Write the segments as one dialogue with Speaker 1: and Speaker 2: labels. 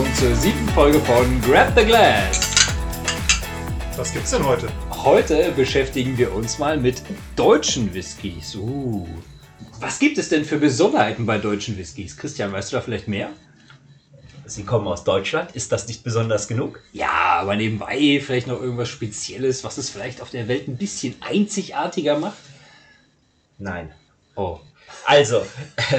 Speaker 1: Willkommen zur siebten Folge von Grab the Glass.
Speaker 2: Was gibt's denn heute?
Speaker 1: Heute beschäftigen wir uns mal mit deutschen Whiskys. Uh. Was gibt es denn für Besonderheiten bei deutschen Whiskys? Christian, weißt du da vielleicht mehr?
Speaker 3: Sie kommen aus Deutschland. Ist das nicht besonders genug?
Speaker 1: Ja, aber nebenbei vielleicht noch irgendwas Spezielles, was es vielleicht auf der Welt ein bisschen einzigartiger macht?
Speaker 3: Nein.
Speaker 1: Oh.
Speaker 3: Also,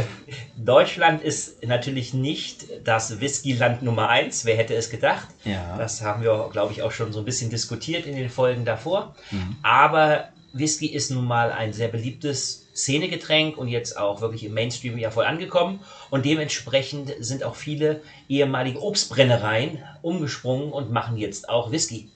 Speaker 3: Deutschland ist natürlich nicht das Whiskyland Nummer eins. Wer hätte es gedacht?
Speaker 1: Ja.
Speaker 3: Das haben wir, glaube ich, auch schon so ein bisschen diskutiert in den Folgen davor.
Speaker 1: Mhm.
Speaker 3: Aber Whisky ist nun mal ein sehr beliebtes Szenegetränk und jetzt auch wirklich im Mainstream ja voll angekommen. Und dementsprechend sind auch viele ehemalige Obstbrennereien umgesprungen und machen jetzt auch Whisky.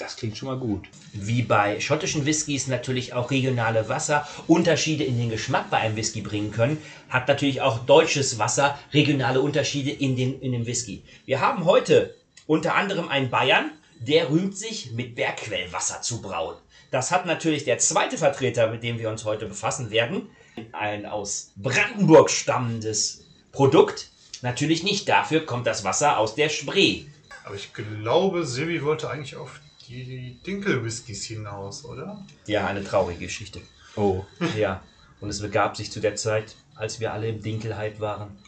Speaker 1: Das klingt schon mal gut.
Speaker 3: Wie bei schottischen Whiskys natürlich auch regionale Wasser Unterschiede in den Geschmack bei einem Whisky bringen können, hat natürlich auch deutsches Wasser regionale Unterschiede in, den, in dem Whisky. Wir haben heute unter anderem einen Bayern, der rühmt sich mit Bergquellwasser zu brauen. Das hat natürlich der zweite Vertreter, mit dem wir uns heute befassen werden, ein aus Brandenburg stammendes Produkt. Natürlich nicht, dafür kommt das Wasser aus der Spree.
Speaker 2: Aber ich glaube, Silvi wollte eigentlich auf die Dinkel-Whiskys hinaus, oder?
Speaker 3: Ja, eine traurige Geschichte.
Speaker 1: Oh.
Speaker 3: Ja, und es begab sich zu der Zeit, als wir alle im Dinkelhype waren.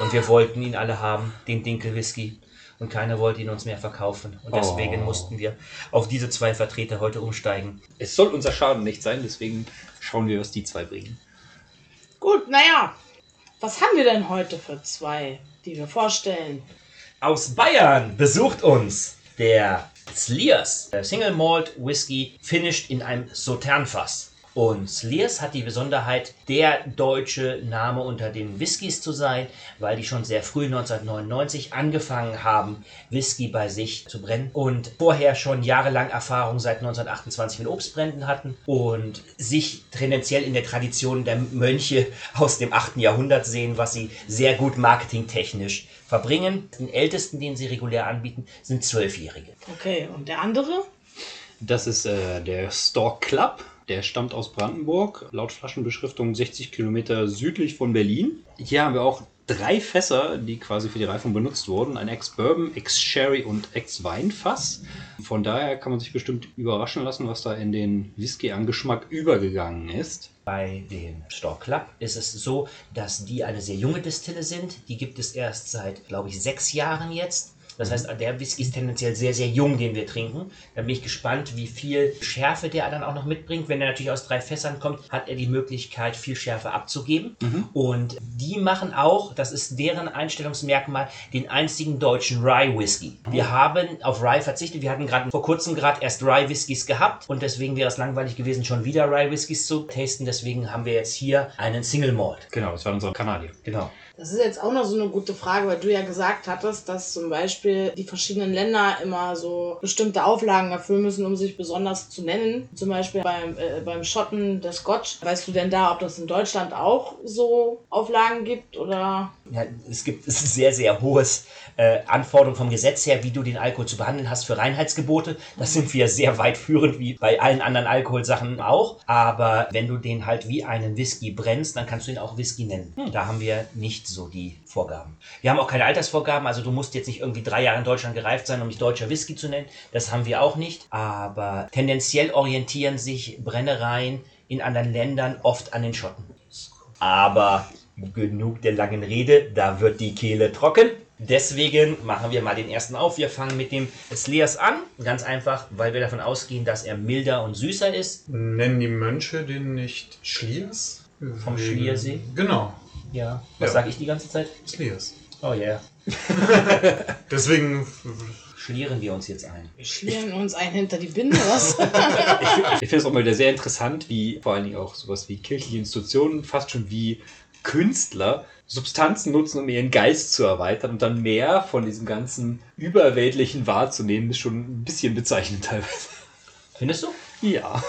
Speaker 3: Und wir wollten ihn alle haben, den Dinkel-Whisky. Und keiner wollte ihn uns mehr verkaufen. Und deswegen
Speaker 1: Oh.
Speaker 3: mussten wir auf diese zwei Vertreter heute umsteigen.
Speaker 1: Es soll unser Schaden nicht sein, deswegen schauen wir, was die zwei bringen.
Speaker 4: Gut, naja. Was haben wir denn heute für zwei, die wir vorstellen?
Speaker 3: Aus Bayern besucht uns der Slears, der Single Malt Whisky, finished in einem Sauternfass. Und Slears hat die Besonderheit, der deutsche Name unter den Whiskys zu sein, weil die schon sehr früh 1999 angefangen haben, Whisky bei sich zu brennen und vorher schon jahrelang Erfahrung seit 1928 mit Obstbränden hatten und sich tendenziell in der Tradition der Mönche aus dem 8. Jahrhundert sehen, was sie sehr gut marketingtechnisch verbringen. Den ältesten, den sie regulär anbieten, sind Zwölfjährige.
Speaker 4: Okay, und der andere?
Speaker 1: Das ist äh, der Stork Club. Der stammt aus Brandenburg, laut Flaschenbeschriftung 60 Kilometer südlich von Berlin. Hier haben wir auch drei Fässer, die quasi für die Reifung benutzt wurden. Ein Ex-Bourbon, Ex-Sherry und Ex-Weinfass. Von daher kann man sich bestimmt überraschen lassen, was da in den Whisky an Geschmack übergegangen ist.
Speaker 3: Bei dem Stork Club ist es so, dass die eine sehr junge Distille sind. Die gibt es erst seit, glaube ich, sechs Jahren jetzt. Das heißt, der Whisky ist tendenziell sehr, sehr jung, den wir trinken. Da bin ich gespannt, wie viel Schärfe der dann auch noch mitbringt. Wenn er natürlich aus drei Fässern kommt, hat er die Möglichkeit, viel Schärfe abzugeben. Und die machen auch, das ist deren Einstellungsmerkmal, den einzigen deutschen Rye Whisky. Wir haben auf Rye verzichtet. Wir hatten gerade vor kurzem gerade erst Rye Whiskys gehabt und deswegen wäre es langweilig gewesen, schon wieder Rye Whiskys zu tasten. Deswegen haben wir jetzt hier einen Single Malt.
Speaker 1: Genau, das war unser Kanadier.
Speaker 3: Genau.
Speaker 4: Das ist jetzt auch noch so eine gute Frage, weil du ja gesagt hattest, dass zum Beispiel die verschiedenen Länder immer so bestimmte Auflagen erfüllen müssen, um sich besonders zu nennen. Zum Beispiel beim, äh, beim Schotten der Scotch. Weißt du denn da, ob das in Deutschland auch so Auflagen gibt oder?
Speaker 3: Ja, es gibt es ist sehr, sehr hohes äh, Anforderung vom Gesetz her, wie du den Alkohol zu behandeln hast für Reinheitsgebote. Das sind wir sehr weit führend, wie bei allen anderen Alkoholsachen auch. Aber wenn du den halt wie einen Whisky brennst, dann kannst du ihn auch Whisky nennen. Da haben wir nicht so die Vorgaben. Wir haben auch keine Altersvorgaben, also du musst jetzt nicht irgendwie drei Jahre in Deutschland gereift sein, um dich deutscher Whisky zu nennen. Das haben wir auch nicht. Aber tendenziell orientieren sich Brennereien in anderen Ländern oft an den Schotten. Aber genug der langen Rede, da wird die Kehle trocken. Deswegen machen wir mal den ersten auf. Wir fangen mit dem Sleers an. Ganz einfach, weil wir davon ausgehen, dass er milder und süßer ist.
Speaker 2: Nennen die Mönche den nicht Schliers?
Speaker 3: Vom Schliersee?
Speaker 2: Genau,
Speaker 3: Ja. Was
Speaker 2: Ja.
Speaker 3: sage ich die ganze Zeit?
Speaker 2: Schliers.
Speaker 3: Oh yeah.
Speaker 2: Deswegen,
Speaker 3: Schlieren wir uns jetzt ein.
Speaker 4: Wir schlieren uns ein hinter die Binde, was?
Speaker 1: Ich finde es auch mal wieder sehr interessant, wie vor allen Dingen auch sowas wie kirchliche Institutionen, fast schon wie Künstler Substanzen nutzen, um ihren Geist zu erweitern und dann mehr von diesem ganzen Überweltlichen wahrzunehmen, ist schon ein bisschen bezeichnend teilweise.
Speaker 3: Findest du?
Speaker 1: Ja.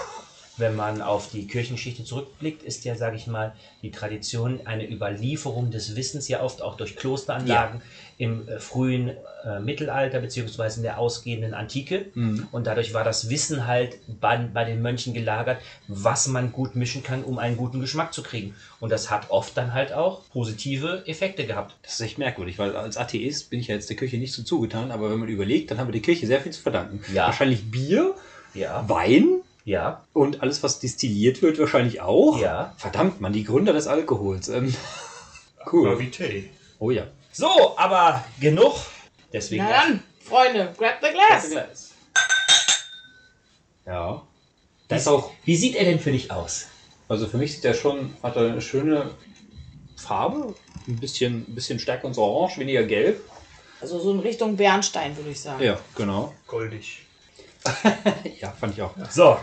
Speaker 3: Wenn man auf die Kirchengeschichte zurückblickt, ist ja, sage ich mal, die Tradition eine Überlieferung des Wissens ja oft auch durch Klosteranlagen im äh, frühen äh, Mittelalter beziehungsweise in der ausgehenden Antike. Und dadurch war das Wissen halt bei, bei den Mönchen gelagert, was man gut mischen kann, um einen guten Geschmack zu kriegen. Und das hat oft dann halt auch positive Effekte gehabt.
Speaker 1: Das ist echt merkwürdig, weil als Atheist bin ich ja jetzt der Kirche nicht so zugetan, aber wenn man überlegt, dann haben wir der Kirche sehr viel zu verdanken.
Speaker 3: Ja.
Speaker 1: Wahrscheinlich Bier,
Speaker 3: Ja,
Speaker 1: Wein
Speaker 3: ja,
Speaker 1: und alles, was destilliert wird, wahrscheinlich auch.
Speaker 3: ja.
Speaker 1: Verdammt, man, die Gründer des Alkohols. Ähm, cool.
Speaker 2: Gravité.
Speaker 1: Oh ja.
Speaker 3: So, aber genug. Deswegen.
Speaker 4: Na dann, Freunde, grab the glass.
Speaker 1: Ja. Das ist auch,
Speaker 3: Wie sieht er denn für dich aus?
Speaker 1: also für mich sieht er schon, hat er eine schöne Farbe, ein bisschen, ein bisschen stärker ins Orange, weniger gelb.
Speaker 4: Also so in Richtung Bernstein, würde ich sagen.
Speaker 1: Ja, genau.
Speaker 2: Goldig.
Speaker 1: Ja, fand ich auch.
Speaker 3: So,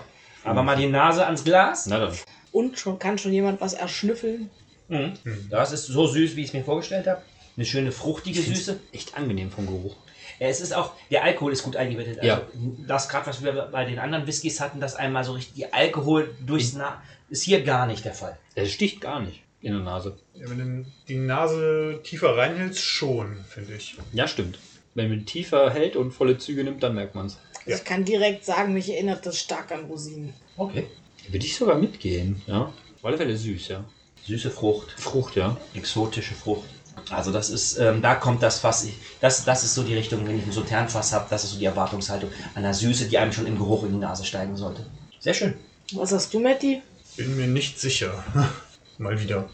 Speaker 3: aber mal die Nase ans Glas.
Speaker 1: Na dann.
Speaker 4: Und schon kann schon jemand was erschnüffeln.
Speaker 3: Mhm. Das ist so süß, wie ich es mir vorgestellt habe. Eine schöne fruchtige Süße.
Speaker 1: Echt angenehm vom Geruch.
Speaker 3: Ja, es ist auch, der Alkohol ist gut eingebettet. Also
Speaker 1: Ja.
Speaker 3: Das gerade, was wir bei den anderen Whiskys hatten, dass einmal so richtig die Alkohol durchs Na ist hier gar nicht der Fall.
Speaker 1: Der sticht gar nicht in der Nase.
Speaker 2: Ja, wenn du die Nase tiefer reinhältst, schon, finde ich.
Speaker 1: Ja, stimmt. Wenn man tiefer hält und volle Züge nimmt, dann merkt man es.
Speaker 2: Ja.
Speaker 4: Ich kann direkt sagen, mich erinnert das stark an Rosinen.
Speaker 3: Okay.
Speaker 1: Würde ich sogar mitgehen, ja. Auf alle Fälle süß, ja.
Speaker 3: Süße Frucht,
Speaker 1: Frucht, ja.
Speaker 3: exotische Frucht. Also das ist, ähm, da kommt das Fass, ich, das, das ist so die Richtung, wenn ich ein Sauternfass habe, das ist so die Erwartungshaltung an der Süße, die einem schon im Geruch in die Nase steigen sollte. Sehr schön.
Speaker 4: Was hast du, Matti?
Speaker 2: Bin mir nicht sicher. Mal wieder.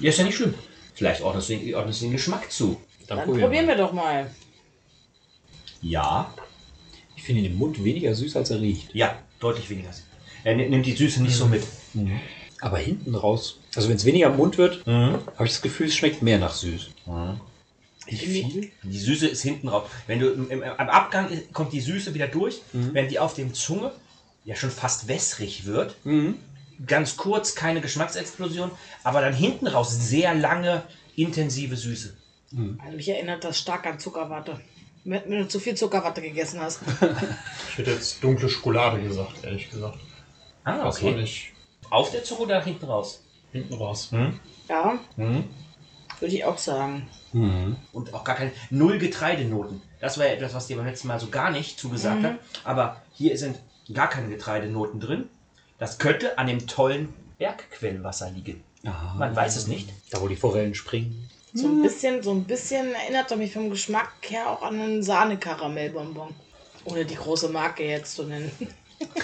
Speaker 3: Ja, ist ja nicht schlimm. Vielleicht ordnest du den, ordnest du den Geschmack zu.
Speaker 4: Dann probieren wir doch mal.
Speaker 3: Ja.
Speaker 1: Ich finde ihn im Mund weniger süß, als er riecht.
Speaker 3: Ja, deutlich weniger. Er ni- nimmt die Süße nicht so mit.
Speaker 1: Aber hinten raus, also wenn es weniger im Mund wird,
Speaker 3: Mhm.
Speaker 1: habe ich das Gefühl, es schmeckt mehr nach süß. Viel?
Speaker 3: Die Süße ist hinten raus. Wenn du im, im, am Abgang ist- kommt die Süße wieder durch, wenn die auf dem Zunge ja schon fast wässrig wird. Ganz kurz, keine Geschmacksexplosion, aber dann hinten raus sehr lange, intensive Süße.
Speaker 4: Also mich erinnert das stark an Zuckerwatte. Wenn du zu viel Zuckerwatte gegessen hast.
Speaker 2: Ich hätte jetzt dunkle Schokolade gesagt, ehrlich gesagt.
Speaker 3: Ah,
Speaker 2: Das war nicht
Speaker 3: Auf der Zunge oder hinten raus?
Speaker 2: hinten raus.
Speaker 4: Ja,
Speaker 3: Mhm.
Speaker 4: würde ich auch sagen.
Speaker 3: Und auch gar keine Null Getreidenoten. Das war ja etwas, was dir beim letzten Mal so gar nicht zugesagt hat. Aber hier sind gar keine Getreidenoten drin. Das könnte an dem tollen Bergquellwasser liegen.
Speaker 1: Ah,
Speaker 3: Man weiß es nicht.
Speaker 1: Da, wo die Forellen springen.
Speaker 4: So ein bisschen, so ein bisschen erinnert er mich vom Geschmack her auch an einen Sahne-Karamellbonbon. Ohne die große Marke jetzt zu nennen.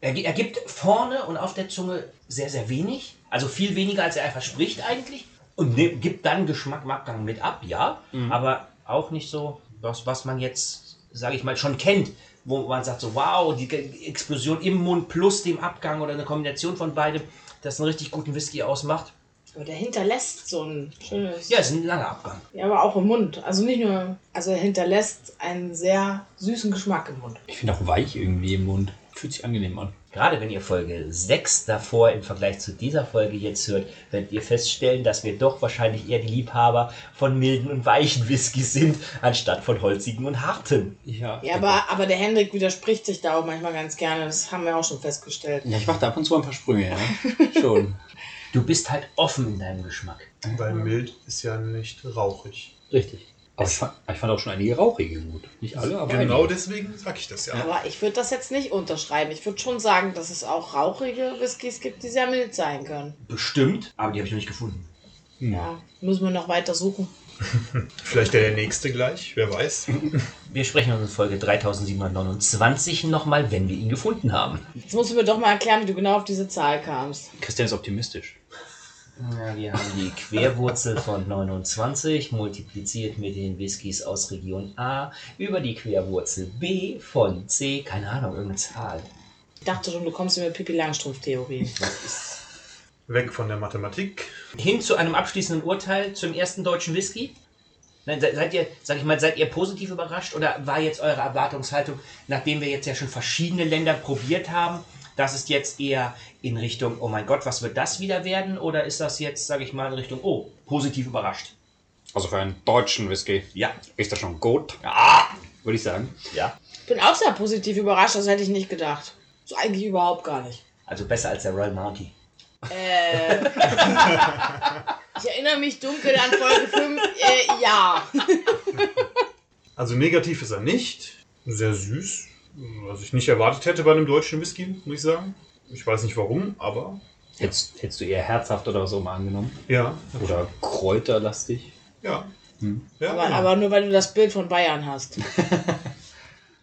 Speaker 3: Er, er gibt vorne und auf der Zunge sehr, sehr wenig. Also viel weniger, als er verspricht eigentlich. Und ne, gibt dann Geschmack im Abgang mit ab, ja. Aber auch nicht so, was, was man jetzt, sage ich mal, schon kennt. Wo man sagt so, wow, die Explosion im Mund plus dem Abgang oder eine Kombination von beidem, das einen richtig guten Whisky ausmacht.
Speaker 4: Aber der hinterlässt so ein schönes.
Speaker 3: Ja, ist ein langer Abgang.
Speaker 4: Ja, aber auch im Mund. Also nicht nur. Also er hinterlässt einen sehr süßen Geschmack im Mund.
Speaker 1: Ich finde auch weich irgendwie im Mund. Fühlt sich angenehm an.
Speaker 3: Gerade wenn ihr Folge 6 davor im Vergleich zu dieser Folge jetzt hört, werdet ihr feststellen, dass wir doch wahrscheinlich eher die Liebhaber von milden und weichen Whiskys sind, anstatt von holzigen und harten.
Speaker 1: Ja,
Speaker 4: Ja, aber, aber der Hendrik widerspricht sich da auch manchmal ganz gerne. Das haben wir auch schon festgestellt.
Speaker 1: Ja, ich mache da ab und zu ein paar Sprünge, ja. Schon.
Speaker 3: Du bist halt offen in deinem Geschmack.
Speaker 2: Weil mild ist ja nicht rauchig.
Speaker 1: Richtig. Aber ich fand, ich fand auch schon einige rauchige gut. Nicht alle, aber
Speaker 2: Genau
Speaker 1: einige.
Speaker 2: deswegen sag ich das ja.
Speaker 4: Aber ich würde das jetzt nicht unterschreiben. Ich würde schon sagen, dass es auch rauchige Whiskys gibt, die sehr mild sein können.
Speaker 3: Bestimmt, aber die habe ich noch nicht gefunden.
Speaker 4: Ja, müssen wir noch weiter suchen.
Speaker 2: Vielleicht der nächste gleich, wer weiß.
Speaker 3: Wir sprechen uns in Folge 3729 nochmal, wenn wir ihn gefunden haben.
Speaker 4: Jetzt musst du mir doch mal erklären, wie du genau auf diese Zahl kamst.
Speaker 1: Christian ist optimistisch.
Speaker 3: Ja, wir haben die Querwurzel von 29 multipliziert mit den Whiskys aus Region A über die Querwurzel B von C, keine Ahnung, irgendeine Zahl.
Speaker 4: Ich dachte schon, du kommst mit Pippi Langstrumpf-Theorie.
Speaker 2: Weg von der Mathematik.
Speaker 3: Hin zu einem abschließenden Urteil zum ersten deutschen Whisky. Nein, se- seid ihr, sag ich mal, seid ihr positiv überrascht oder war jetzt eure Erwartungshaltung, nachdem wir jetzt ja schon verschiedene Länder probiert haben, dass es jetzt eher in Richtung, oh mein Gott, was wird das wieder werden? Oder ist das jetzt, sage ich mal, in Richtung, oh, positiv überrascht?
Speaker 1: Also für einen deutschen Whisky
Speaker 3: Ja.
Speaker 1: ist das schon gut,
Speaker 3: Ja.
Speaker 1: würde ich sagen.
Speaker 3: Ja.
Speaker 4: Ich bin auch sehr positiv überrascht, das hätte ich nicht gedacht. So eigentlich überhaupt gar nicht.
Speaker 3: Also besser als der Royal Mounty.
Speaker 4: Äh, ich erinnere mich dunkel an Folge 5. Äh, ja.
Speaker 2: Also negativ ist er nicht. Sehr süß. Was ich nicht erwartet hätte bei einem deutschen Whisky, muss ich sagen. Ich weiß nicht warum, aber
Speaker 1: Hättest, hättest du eher herzhaft oder so mal angenommen?
Speaker 2: ja.
Speaker 1: Oder kräuterlastig?
Speaker 2: Ja.
Speaker 1: Hm.
Speaker 2: ja
Speaker 4: Aber,
Speaker 2: genau.
Speaker 4: aber nur weil du das Bild von Bayern hast.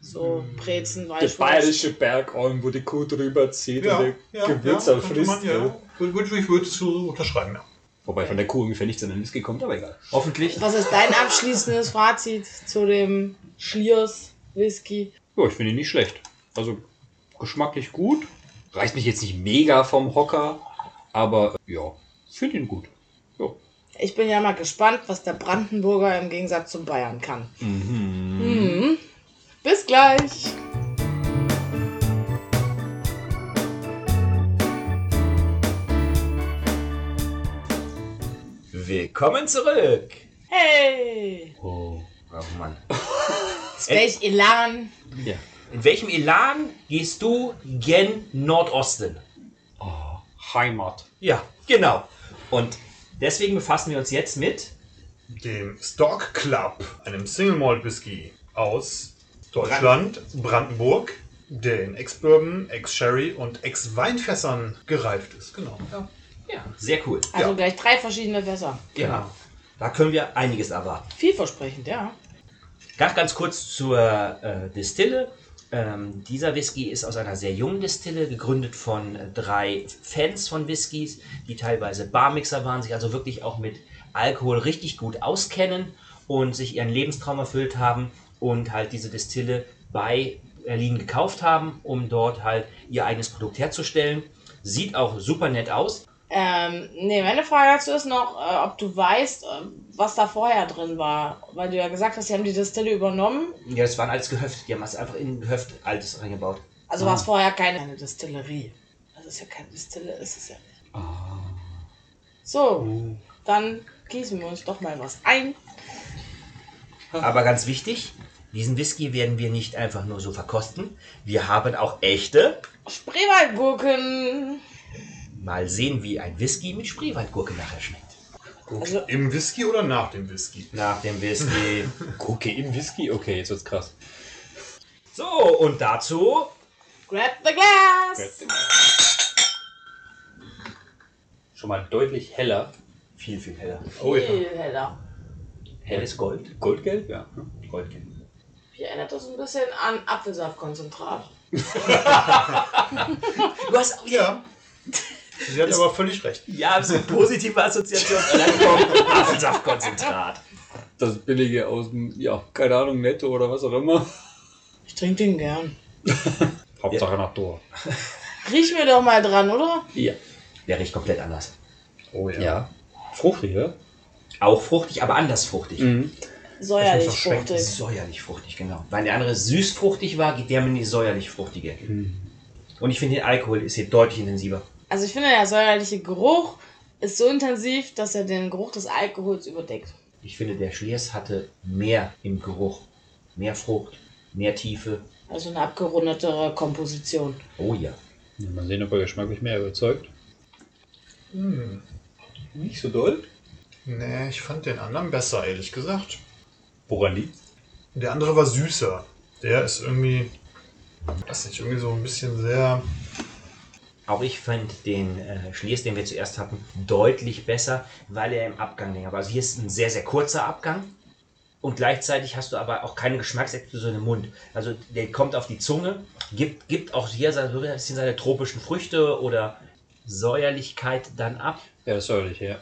Speaker 4: So Brezen, Weißwurst.
Speaker 1: Bergalm, wo die Kuh drüber zieht
Speaker 2: ja,
Speaker 1: und
Speaker 2: ja,
Speaker 1: Gewürz
Speaker 2: ja, könnte man,
Speaker 1: frisst.
Speaker 2: ja. Würde, ich würde es so unterschreiben, ja.
Speaker 1: Wobei von der Kuh ungefähr nichts in den Whisky kommt, aber egal.
Speaker 3: Hoffentlich.
Speaker 4: Was ist dein abschließendes Fazit zu dem Schliers Whisky?
Speaker 1: Ja, ich finde ihn nicht schlecht. Also geschmacklich gut. Reißt mich jetzt nicht mega vom Hocker, aber ja, finde ihn gut. Ja.
Speaker 4: Ich bin ja mal gespannt, was der Brandenburger im Gegensatz zum Bayern kann. Mhm. Bis gleich.
Speaker 3: Willkommen zurück.
Speaker 4: Hey!
Speaker 1: Oh.
Speaker 3: Oh Mann.
Speaker 4: Welch Elan.
Speaker 1: Ja.
Speaker 3: In welchem Elan gehst du gen Nordosten?
Speaker 1: Oh, Heimat.
Speaker 3: Ja, genau. Und deswegen befassen wir uns jetzt mit
Speaker 2: Dem Stock Club, einem Single Malt Whisky aus Deutschland, Brandenburg, der in Ex-Bourbon, Ex-Sherry und Ex-Weinfässern gereift ist. Genau. Ja.
Speaker 3: Ja, sehr cool.
Speaker 4: Also
Speaker 2: Ja.
Speaker 4: gleich drei verschiedene Fässer.
Speaker 3: Genau. Da können wir einiges erwarten.
Speaker 4: Vielversprechend, ja.
Speaker 3: Ganz, ganz kurz zur äh, Distille. Ähm, dieser Whisky ist aus einer sehr jungen Distille, gegründet von äh, drei Fans von Whiskys, die teilweise Barmixer waren, sich also wirklich auch mit Alkohol richtig gut auskennen und sich ihren Lebenstraum erfüllt haben und halt diese Distille bei Berlin gekauft haben, um dort halt ihr eigenes Produkt herzustellen. Sieht auch super nett aus.
Speaker 4: Ähm, nee, meine Frage dazu ist noch, äh, ob du weißt, äh, was da vorher drin war. Weil du ja gesagt hast, sie haben die Distille übernommen.
Speaker 3: Ja, das waren alles Gehöft. Die haben es einfach in ein Gehöft altes reingebaut.
Speaker 4: Also war es vorher keine, keine Distillerie. Das ist ja keine Distille, ist es ja nicht. So, dann gießen wir uns doch mal was ein.
Speaker 3: Aber ganz wichtig, diesen Whisky werden wir nicht einfach nur so verkosten. Wir haben auch echte.
Speaker 4: Spreewaldgurken.
Speaker 3: Mal sehen, wie ein Whisky mit Spreewaldgurke nachher schmeckt.
Speaker 4: Also,
Speaker 2: Im Whisky oder nach dem Whisky?
Speaker 3: Nach dem Whisky.
Speaker 1: Gurke im Whisky? Okay, jetzt wird's krass.
Speaker 3: so, und dazu
Speaker 4: grab the glass.
Speaker 1: Schon mal deutlich heller.
Speaker 3: viel, viel heller.
Speaker 2: Oh ja.
Speaker 4: Viel heller.
Speaker 3: Helles Gold.
Speaker 1: Goldgelb, ja.
Speaker 3: Goldgelb.
Speaker 4: Hier erinnert das ein bisschen an Apfelsaftkonzentrat.
Speaker 3: Du hast
Speaker 2: Ja. Sie hat aber völlig recht.
Speaker 3: ja, so eine positive Assoziation. Apfelsaftkonzentrat.
Speaker 1: Das billige aus dem, ja, keine Ahnung, Netto oder was auch immer.
Speaker 4: Ich trinke den gern.
Speaker 1: Hauptsache nach Dor.
Speaker 4: Riech mir doch mal dran, oder?
Speaker 1: Ja.
Speaker 3: Der riecht komplett anders.
Speaker 2: Oh ja.
Speaker 1: Ja. Fruchtig, ja?
Speaker 3: Auch fruchtig, aber anders fruchtig.
Speaker 1: Mhm.
Speaker 4: Säuerlich
Speaker 2: Das
Speaker 4: fruchtig.
Speaker 3: Säuerlich fruchtig, genau. Weil der andere süßfruchtig war, geht der mit die säuerlich fruchtige Ecke. Und ich finde, der Alkohol ist hier deutlich intensiver.
Speaker 4: Also ich finde, der säuerliche Geruch ist so intensiv, dass er den Geruch des Alkohols überdeckt.
Speaker 3: Ich finde, der Schliers hatte mehr im Geruch. Mehr Frucht, mehr Tiefe.
Speaker 4: Also eine abgerundetere Komposition.
Speaker 3: Oh ja.
Speaker 1: Ja, Mal sehen, ob er geschmacklich mehr überzeugt.
Speaker 2: Hm.
Speaker 1: Nicht so doll.
Speaker 2: Nee, ich fand den anderen besser, ehrlich gesagt.
Speaker 1: Woran liegt?
Speaker 2: Der andere war süßer. Der ist irgendwie, weiß nicht, irgendwie so ein bisschen sehr.
Speaker 3: Auch ich fand den äh, Schliers, den wir zuerst hatten, deutlich besser, weil er im Abgang länger war. Also hier ist ein sehr, sehr kurzer Abgang. Und gleichzeitig hast du aber auch keine Geschmacksexplosion im Mund. Also der kommt auf die Zunge, gibt, gibt auch hier so ein bisschen seine tropischen Früchte oder Säuerlichkeit dann ab.
Speaker 1: Ja, das säuerlich, ja.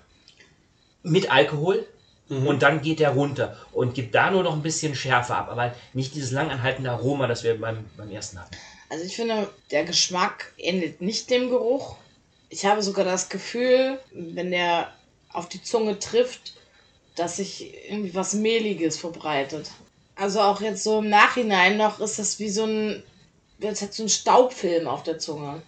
Speaker 3: mit Alkohol und dann geht der runter und gibt da nur noch ein bisschen Schärfe ab, aber nicht dieses langanhaltende Aroma, das wir beim, beim ersten hatten.
Speaker 4: Also ich finde, der Geschmack ähnelt nicht dem Geruch. Ich habe sogar das Gefühl, wenn der auf die Zunge trifft, dass sich irgendwie was Mehliges verbreitet. Also auch jetzt so im Nachhinein noch ist das wie so ein, jetzt hat so ein Staubfilm auf der Zunge.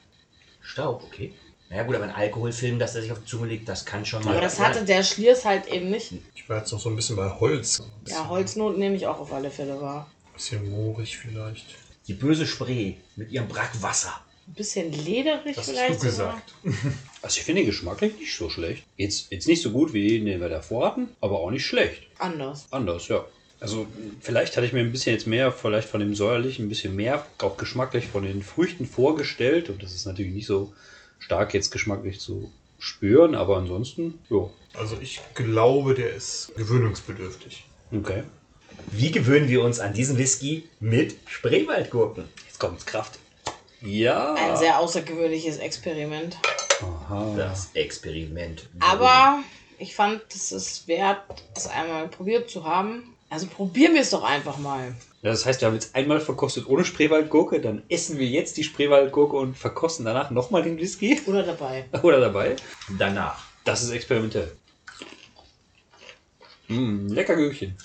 Speaker 3: Staub, okay. Naja gut, aber ein Alkoholfilm, dass der sich auf die Zunge legt, das kann schon mal.
Speaker 4: Aber das
Speaker 3: sein.
Speaker 4: hatte der Schliers halt eben nicht.
Speaker 2: Ich war jetzt noch so ein bisschen bei Holz.
Speaker 4: Ja, Holznoten nehme ich auch auf alle Fälle wahr.
Speaker 2: bisschen moorig vielleicht.
Speaker 3: Die böse Spree mit ihrem Brackwasser.
Speaker 4: Ein bisschen lederig
Speaker 2: Das
Speaker 4: vielleicht.
Speaker 2: hast du
Speaker 4: sogar.
Speaker 2: gesagt.
Speaker 1: Also ich finde den geschmacklich nicht so schlecht. Jetzt, jetzt nicht so gut wie den, den wir davor hatten, aber auch nicht schlecht.
Speaker 4: Anders.
Speaker 1: Anders, ja. Also vielleicht hatte ich mir ein bisschen jetzt mehr, vielleicht von dem säuerlichen, ein bisschen mehr, auch geschmacklich von den Früchten vorgestellt. Und das ist natürlich nicht so stark jetzt geschmacklich zu spüren, aber ansonsten, ja,
Speaker 2: Also ich glaube, der ist gewöhnungsbedürftig.
Speaker 1: okay.
Speaker 3: Wie gewöhnen wir uns an diesen Whisky mit Spreewaldgurken?
Speaker 1: Jetzt kommt's Kraft. Ja.
Speaker 4: Ein sehr außergewöhnliches Experiment.
Speaker 1: Aha.
Speaker 3: Das Experiment.
Speaker 4: Aber ich fand, es ist wert, es einmal probiert zu haben. Also probieren wir es doch einfach mal.
Speaker 1: Das heißt, wir haben jetzt einmal verkostet ohne Spreewaldgurke, dann essen wir jetzt die Spreewaldgurke und verkosten danach nochmal den Whisky.
Speaker 4: Oder dabei.
Speaker 1: Oder dabei.
Speaker 3: Danach.
Speaker 1: Das ist experimentell. Mm, lecker Gürkchen.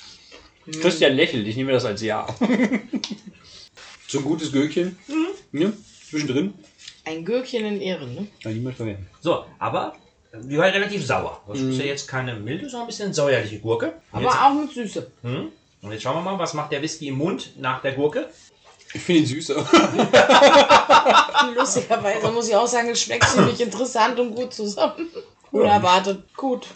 Speaker 1: Christian lächelt, ich nehme das als Ja. so ein gutes Gürkchen. Ja, zwischendrin.
Speaker 4: Ein Gürkchen in Ehren, ne?
Speaker 1: Kann niemand verwenden.
Speaker 3: So, aber die war relativ sauer. Das ist ja jetzt keine milde, sondern ein bisschen säuerliche Gurke. Und
Speaker 4: Aber
Speaker 3: jetzt,
Speaker 4: auch mit Süße.
Speaker 3: hm? Und jetzt schauen wir mal, was macht der Whisky im Mund nach der Gurke?
Speaker 1: Ich finde ihn süßer.
Speaker 4: Lustigerweise muss ich auch sagen, es schmeckt ziemlich interessant und gut zusammen. Unerwartet gut.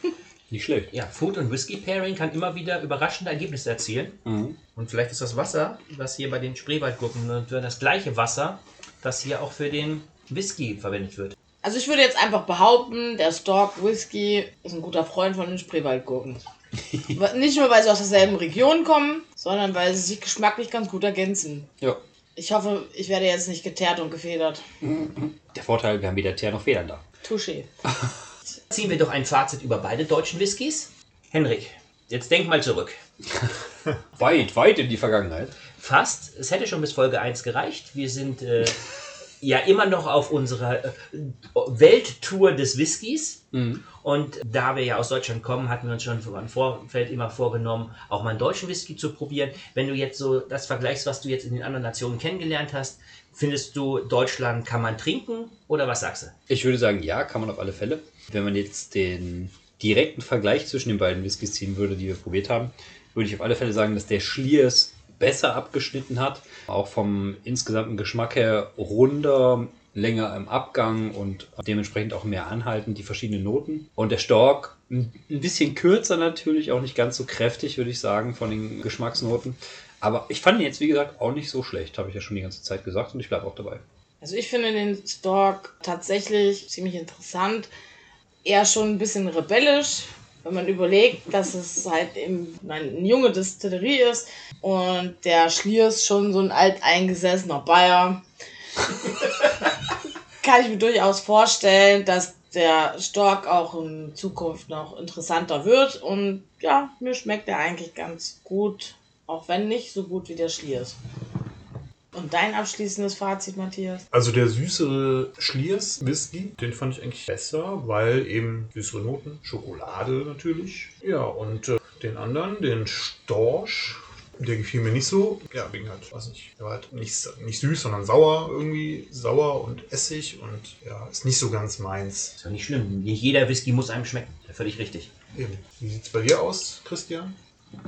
Speaker 1: Nicht schlecht.
Speaker 3: Ja, Food und Whisky Pairing kann immer wieder überraschende Ergebnisse erzielen.
Speaker 1: Mhm.
Speaker 3: Und vielleicht ist das Wasser, was hier bei den Spreewaldgurken wird, das gleiche Wasser, das hier auch für den Whisky verwendet wird.
Speaker 4: Also ich würde jetzt einfach behaupten, der Stork Whisky ist ein guter Freund von den Spreewaldgurken. Nicht nur, weil sie aus derselben Region kommen, sondern weil sie sich geschmacklich ganz gut ergänzen.
Speaker 1: Ja.
Speaker 4: Ich hoffe, ich werde jetzt nicht geteert und gefedert.
Speaker 1: Der Vorteil, wir haben weder Teer noch Federn da.
Speaker 4: Touché.
Speaker 3: Ziehen wir doch ein Fazit über beide deutschen Whiskys. Henrik, jetzt denk mal zurück.
Speaker 1: Weit, weit in die Vergangenheit.
Speaker 3: Fast. Es hätte schon bis Folge 1 gereicht. Wir sind äh, ja immer noch auf unserer äh, Welttour des Whiskys. Und da wir ja aus Deutschland kommen, hatten wir uns schon im Vorfeld immer vorgenommen, auch mal einen deutschen Whisky zu probieren. Wenn du jetzt so das vergleichst, was du jetzt in den anderen Nationen kennengelernt hast, findest du, Deutschland kann man trinken oder was sagst du?
Speaker 1: Ich würde sagen, ja, kann man auf alle Fälle. Wenn man jetzt den direkten Vergleich zwischen den beiden Whiskys ziehen würde, die wir probiert haben, würde ich auf alle Fälle sagen, dass der Schliers besser abgeschnitten hat. Auch vom insgesamten Geschmack her runder, länger im Abgang und dementsprechend auch mehr anhalten, die verschiedenen Noten. Und der Stork ein bisschen kürzer natürlich, auch nicht ganz so kräftig, würde ich sagen, von den Geschmacksnoten. Aber ich fand ihn jetzt, wie gesagt, auch nicht so schlecht, habe ich ja schon die ganze Zeit gesagt und ich bleibe auch dabei.
Speaker 4: Also ich finde den Stork tatsächlich ziemlich interessant. Eher schon ein bisschen rebellisch, wenn man überlegt, dass es halt eben eine junge Distillerie ist und der Schliers schon so ein alteingesessener Bayer. Kann ich mir durchaus vorstellen, dass der Stork auch in Zukunft noch interessanter wird. Und ja, mir schmeckt er eigentlich ganz gut, auch wenn nicht so gut wie der Schliers. Und dein abschließendes Fazit, Matthias?
Speaker 2: Also der süßere Schliers Whisky, den fand ich eigentlich besser, weil eben süßere Noten, Schokolade natürlich. Ja, und äh, den anderen, den Storch, der gefiel mir nicht so. Ja, wegen halt, weiß nicht, der war halt nicht, nicht süß, sondern sauer irgendwie. Sauer und Essig und ja, ist nicht so ganz meins.
Speaker 3: Ist ja nicht schlimm. Nicht jeder Whisky muss einem schmecken. Völlig richtig.
Speaker 2: Eben. Wie sieht's bei dir aus, Christian?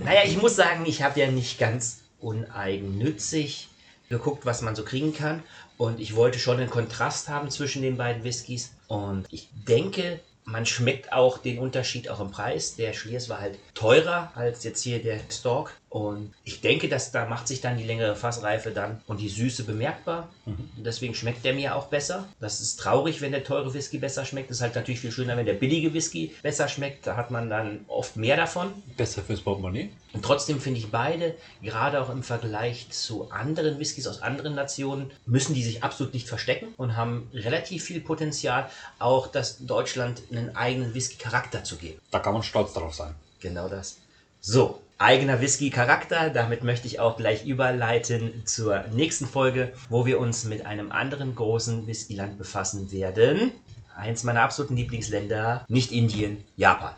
Speaker 3: Naja, ich muss sagen, ich habe ja nicht ganz uneigennützig geguckt, was man so kriegen kann. Und ich wollte schon einen Kontrast haben zwischen den beiden Whiskys. Und ich denke, man schmeckt auch den Unterschied auch im Preis. Der Schliers war halt teurer als jetzt hier der Stork. Und ich denke, dass da macht sich dann die längere Fassreife dann und die Süße bemerkbar. Und deswegen schmeckt der mir auch besser. Das ist traurig, wenn der teure Whisky besser schmeckt. Das ist halt natürlich viel schöner, wenn der billige Whisky besser schmeckt. Da hat man dann oft mehr davon.
Speaker 1: Besser fürs Portemonnaie.
Speaker 3: Und trotzdem finde ich beide, gerade auch im Vergleich zu anderen Whiskys aus anderen Nationen, müssen die sich absolut nicht verstecken und haben relativ viel Potenzial, auch das Deutschland einen eigenen Whisky-Charakter zu geben.
Speaker 1: Da kann man stolz drauf sein.
Speaker 3: Genau das. So, eigener Whisky-Charakter. Damit möchte ich auch gleich überleiten zur nächsten Folge, wo wir uns mit einem anderen großen Whiskyland befassen werden. Eins meiner absoluten Lieblingsländer, nicht Indien, Japan.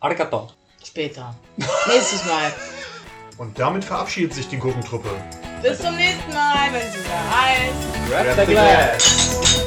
Speaker 1: Arigato.
Speaker 4: Später. Nächstes Mal.
Speaker 2: Und damit verabschiedet sich die Gurkentruppe.
Speaker 4: Bis zum nächsten Mal, wenn es wieder heißt.
Speaker 1: Grab the glass.